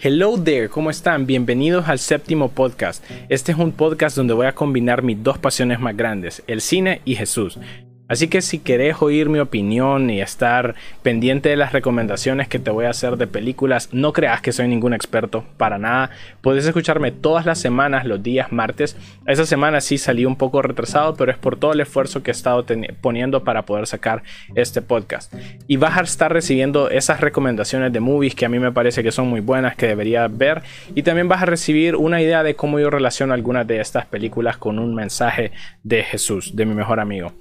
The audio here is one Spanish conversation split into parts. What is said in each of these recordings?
Hello there, ¿cómo están? Bienvenidos al séptimo podcast. Este es un podcast donde voy a combinar mis dos pasiones más grandes, el cine y Jesús. Así que si querés oír mi opinión y estar pendiente de las recomendaciones que te voy a hacer de películas, no creas que soy ningún experto, para nada. Puedes escucharme todas las semanas, los días martes. Esa semana sí salí un poco retrasado, pero es por todo el esfuerzo que he estado poniendo para poder sacar este podcast. Y vas a estar recibiendo esas recomendaciones de movies que a mí me parece que son muy buenas, que deberías ver. Y también vas a recibir una idea de cómo yo relaciono algunas de estas películas con un mensaje de Jesús, de mi mejor amigo.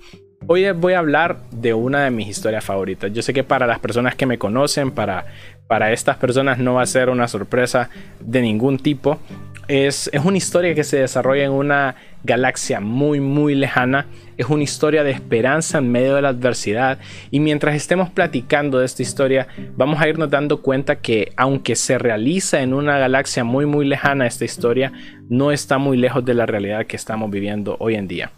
Hoy voy a hablar de una de mis historias favoritas. Yo sé que para las personas que me conocen, para, para estas personas no va a ser una sorpresa de ningún tipo. Es, es una historia que se desarrolla en una galaxia muy muy lejana. Es una historia de esperanza en medio de la adversidad. Y mientras estemos platicando de esta historia, vamos a irnos dando cuenta que aunque se realiza en una galaxia muy muy lejana, esta historia no está muy lejos de la realidad que estamos viviendo hoy en día.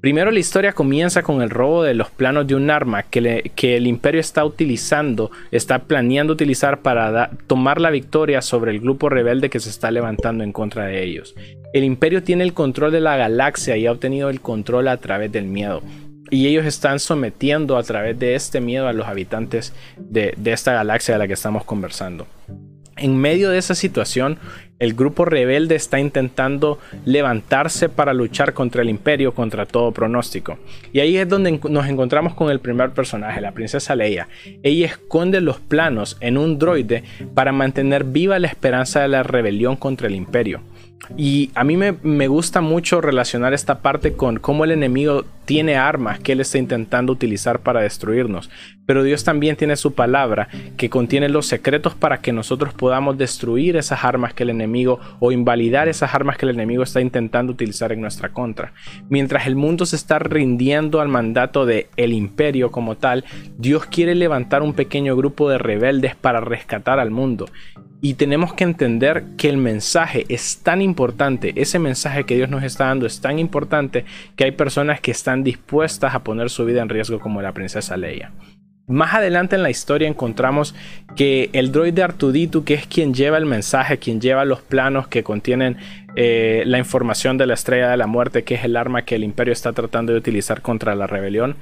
Primero la historia comienza con el robo de los planos de un arma que, el imperio está utilizando, está planeando utilizar para tomar la victoria sobre el grupo rebelde que se está levantando en contra de ellos. El imperio tiene el control de la galaxia y ha obtenido el control a través del miedo. Y ellos están sometiendo a través de este miedo a los habitantes de, de esta galaxia de la que estamos conversando. En medio de esa situación, el grupo rebelde está intentando levantarse para luchar contra el imperio, contra todo pronóstico. Y ahí es donde nos encontramos con el primer personaje, la princesa Leia. Ella esconde los planos en un droide para mantener viva la esperanza de la rebelión contra el imperio. Y a mí me, gusta mucho relacionar esta parte con cómo el enemigo tiene armas que él está intentando utilizar para destruirnos. Pero Dios también tiene su palabra que contiene los secretos para que nosotros podamos destruir esas armas que el enemigo o invalidar esas armas que el enemigo está intentando utilizar en nuestra contra. Mientras el mundo se está rindiendo al mandato de el imperio como tal, Dios quiere levantar un pequeño grupo de rebeldes para rescatar al mundo. Y tenemos que entender que el mensaje es tan importante, ese mensaje que Dios nos está dando es tan importante que hay personas que están dispuestas a poner su vida en riesgo como la princesa Leia. Más adelante en la historia encontramos que el droide Artuditu, que es quien lleva el mensaje, quien lleva los planos que contienen eh, la información de la estrella de la muerte, que es el arma que el imperio está tratando de utilizar contra la rebelión,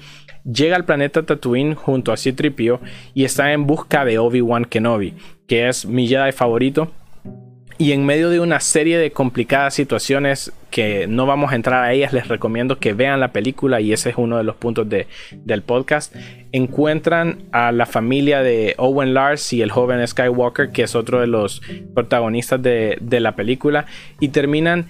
llega al planeta Tatooine junto a Citripio y está en busca de Obi-Wan Kenobi, que es mi Jedi favorito. Y en medio de una serie de complicadas situaciones que no vamos a entrar a ellas, les recomiendo que vean la película y ese es uno de los puntos de, del podcast. Encuentran a la familia de Owen Lars y el joven Skywalker, que es otro de los protagonistas de, de la película, y terminan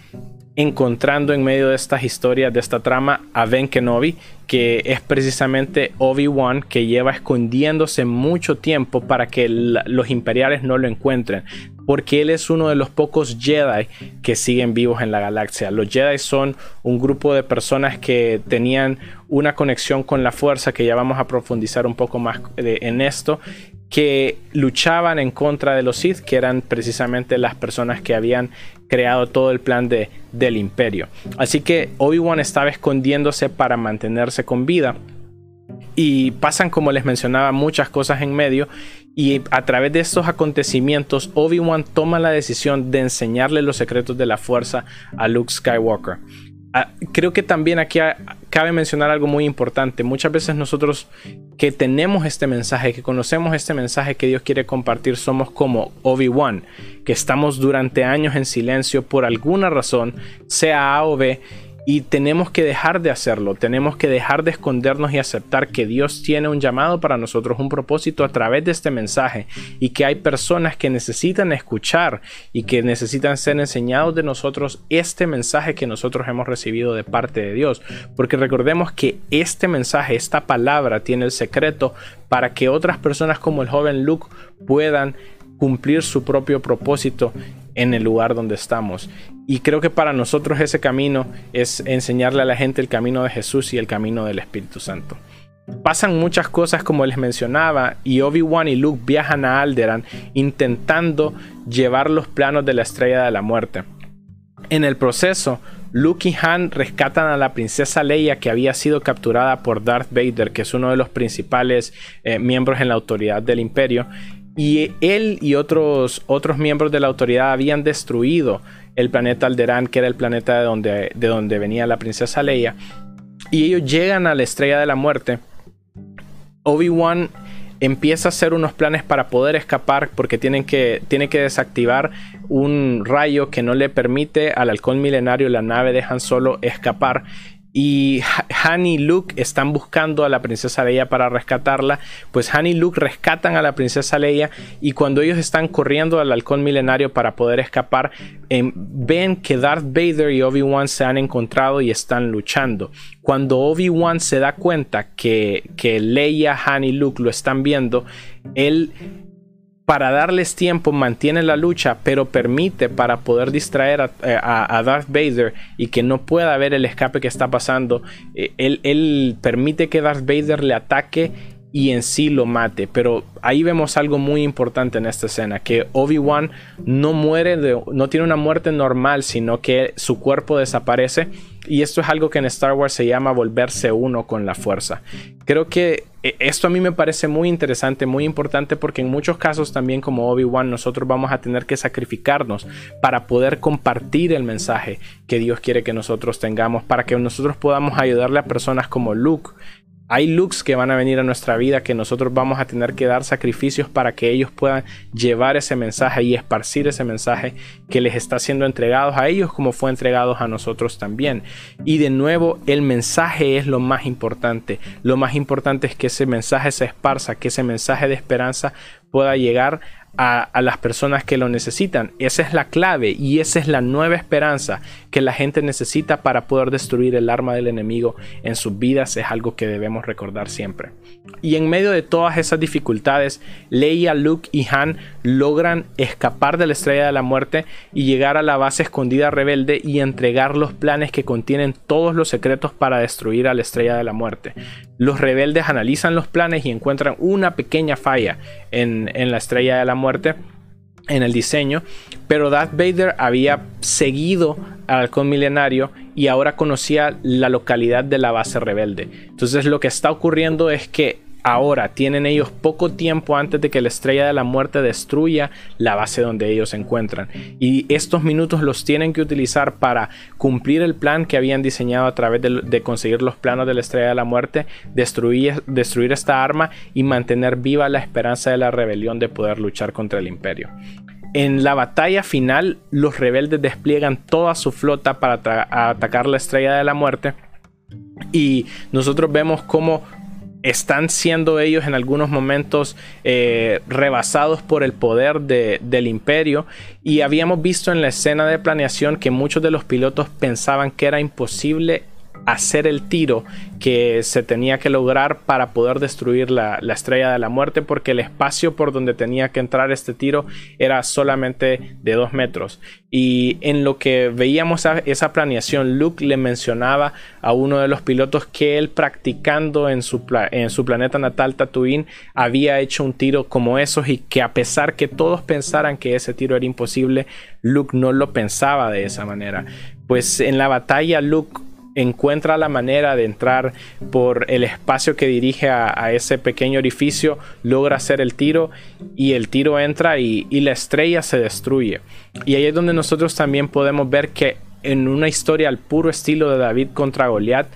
encontrando en medio de estas historias, de esta trama, a Ben Kenobi, que es precisamente Obi-Wan que lleva escondiéndose mucho tiempo para que los imperiales no lo encuentren, porque él es uno de los pocos Jedi que siguen vivos en la galaxia. Los Jedi son un grupo de personas que tenían una conexión con la fuerza, que ya vamos a profundizar un poco más en esto, que luchaban en contra de los Sith, que eran precisamente las personas que habían creado todo el plan de, del imperio. Así que Obi-Wan estaba escondiéndose para mantenerse con vida. Y pasan, como les mencionaba, muchas cosas en medio. Y a través de estos acontecimientos, Obi-Wan toma la decisión de enseñarle los secretos de la fuerza a Luke Skywalker. Ah, creo que también aquí cabe mencionar algo muy importante. Muchas veces nosotros que tenemos este mensaje, que conocemos este mensaje que Dios quiere compartir, somos como Obi-Wan, que estamos durante años en silencio por alguna razón, sea A o B, y tenemos que dejar de hacerlo, tenemos que dejar de escondernos y aceptar que Dios tiene un llamado para nosotros, un propósito a través de este mensaje y que hay personas que necesitan escuchar y que necesitan ser enseñados de nosotros este mensaje que nosotros hemos recibido de parte de Dios. Porque recordemos que este mensaje, esta palabra tiene el secreto para que otras personas como el joven Luke puedan cumplir su propio propósito en el lugar donde estamos. Y creo que para nosotros ese camino es enseñarle a la gente el camino de Jesús y el camino del Espíritu Santo. Pasan muchas cosas como les mencionaba y Obi-Wan y Luke viajan a Alderan intentando llevar los planos de la estrella de la muerte. En el proceso, Luke y Han rescatan a la princesa Leia que había sido capturada por Darth Vader, que es uno de los principales eh, miembros en la autoridad del imperio, y él y otros, otros miembros de la autoridad habían destruido el planeta Alderaan, que era el planeta de donde, de donde venía la princesa Leia. Y ellos llegan a la estrella de la muerte. Obi-Wan empieza a hacer unos planes para poder escapar porque tienen que, tiene que desactivar un rayo que no le permite al halcón milenario la nave de Han Solo escapar y Han y Luke están buscando a la princesa Leia para rescatarla, pues Han y Luke rescatan a la princesa Leia y cuando ellos están corriendo al halcón milenario para poder escapar, em, ven que Darth Vader y Obi-Wan se han encontrado y están luchando. Cuando Obi-Wan se da cuenta que, que Leia, Han y Luke lo están viendo, él para darles tiempo mantiene la lucha, pero permite para poder distraer a, eh, Darth Vader y que no pueda ver el escape que está pasando. Eh, él, él, permite que Darth Vader le ataque y en sí lo mate. Pero ahí vemos algo muy importante en esta escena, que Obi-Wan no muere, de, no tiene una muerte normal, sino que su cuerpo desaparece. Y esto es algo que en Star Wars se llama volverse uno con la fuerza. Creo que eh, esto a mí me parece muy interesante, muy importante, porque en muchos casos también como Obi-Wan nosotros vamos a tener que sacrificarnos para poder compartir el mensaje que Dios quiere que nosotros tengamos, para que nosotros podamos ayudarle a personas como Luke hay looks que van a venir a nuestra vida que nosotros vamos a tener que dar sacrificios para que ellos puedan llevar ese mensaje y esparcir ese mensaje que les está siendo entregado a ellos como fue entregado a nosotros también. Y de nuevo, el mensaje es lo más importante. Lo más importante es que ese mensaje se esparza, que ese mensaje de esperanza pueda llegar a, las personas que lo necesitan. Esa es la clave y esa es la nueva esperanza que la gente necesita para poder destruir el arma del enemigo en sus vidas. Es algo que debemos recordar siempre. Y en medio de todas esas dificultades, Leia, Luke y Han logran escapar de la estrella de la muerte y llegar a la base escondida rebelde y entregar los planes que contienen todos los secretos para destruir a la estrella de la muerte. Los rebeldes analizan los planes y encuentran una pequeña falla en, en la estrella de la muerte en el diseño, pero Darth Vader había seguido al halcón milenario y ahora conocía la localidad de la base rebelde. Entonces lo que está ocurriendo es que Ahora tienen ellos poco tiempo antes de que la estrella de la muerte destruya la base donde ellos se encuentran. Y estos minutos los tienen que utilizar para cumplir el plan que habían diseñado a través de, conseguir los planos de la estrella de la muerte, destruir, destruir esta arma y mantener viva la esperanza de la rebelión de poder luchar contra el imperio. En la batalla final, los rebeldes despliegan toda su flota para atacar la estrella de la muerte. Y nosotros vemos cómo están siendo ellos en algunos momentos eh, rebasados por el poder del imperio. Y habíamos visto en la escena de planeación que muchos de los pilotos pensaban que era imposible hacer el tiro que se tenía que lograr para poder destruir la, estrella de la muerte porque el espacio por donde tenía que entrar este tiro era solamente de dos metros. Y en lo que veíamos esa planeación Luke le mencionaba a uno de los pilotos que él practicando en su, en su planeta natal Tatooine había hecho un tiro como esos y que a pesar que todos pensaran que ese tiro era imposible Luke no lo pensaba de esa manera. Pues en la batalla Luke encuentra la manera de entrar por el espacio que dirige a, ese pequeño orificio, logra hacer el tiro y el tiro entra y, la estrella se destruye. Y ahí es donde nosotros también podemos ver que en una historia al puro estilo de David contra Goliat,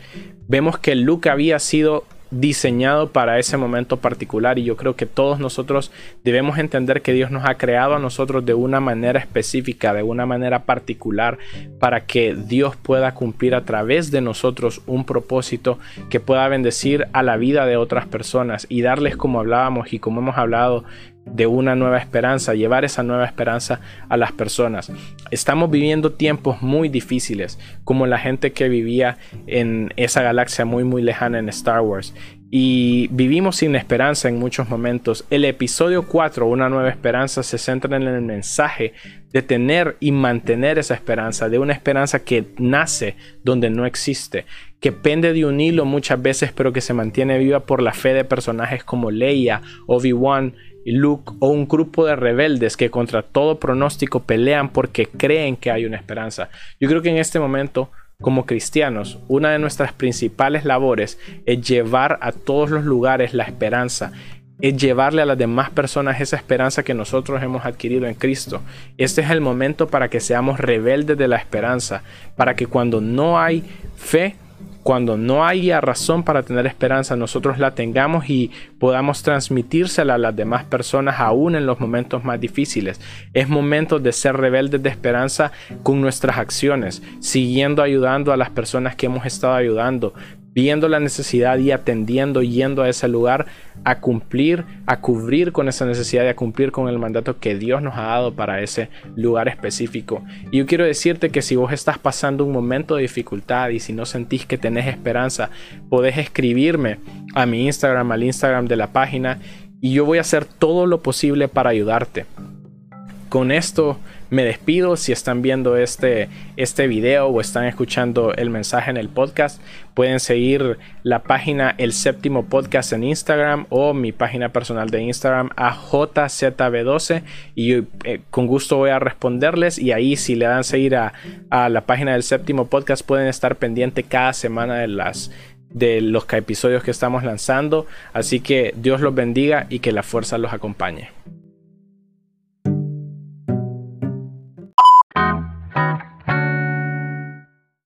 vemos que Luke había sido diseñado para ese momento particular y yo creo que todos nosotros debemos entender que Dios nos ha creado a nosotros de una manera específica, de una manera particular para que Dios pueda cumplir a través de nosotros un propósito que pueda bendecir a la vida de otras personas y darles como hablábamos y como hemos hablado de una nueva esperanza, llevar esa nueva esperanza a las personas. Estamos viviendo tiempos muy difíciles, como la gente que vivía en esa galaxia muy muy lejana en Star Wars. Y vivimos sin esperanza en muchos momentos. El episodio 4, Una nueva esperanza, se centra en el mensaje de tener y mantener esa esperanza, de una esperanza que nace donde no existe, que pende de un hilo muchas veces, pero que se mantiene viva por la fe de personajes como Leia, Obi-Wan, Luke o un grupo de rebeldes que contra todo pronóstico pelean porque creen que hay una esperanza. Yo creo que en este momento, como cristianos, una de nuestras principales labores es llevar a todos los lugares la esperanza es llevarle a las demás personas esa esperanza que nosotros hemos adquirido en Cristo. Este es el momento para que seamos rebeldes de la esperanza, para que cuando no hay fe, cuando no haya razón para tener esperanza, nosotros la tengamos y podamos transmitírsela a las demás personas aún en los momentos más difíciles. Es momento de ser rebeldes de esperanza con nuestras acciones, siguiendo ayudando a las personas que hemos estado ayudando, viendo la necesidad y atendiendo, yendo a ese lugar a cumplir, a cubrir con esa necesidad y a cumplir con el mandato que Dios nos ha dado para ese lugar específico. Y yo quiero decirte que si vos estás pasando un momento de dificultad y si no sentís que tenés esperanza, podés escribirme a mi Instagram, al Instagram de la página y yo voy a hacer todo lo posible para ayudarte. Con esto me despido. Si están viendo este, este video o están escuchando el mensaje en el podcast, pueden seguir la página El Séptimo Podcast en Instagram o mi página personal de Instagram a JZB12 y eh, con gusto voy a responderles y ahí si le dan seguir a, a la página del Séptimo Podcast pueden estar pendiente cada semana de las de los episodios que estamos lanzando. Así que Dios los bendiga y que la fuerza los acompañe.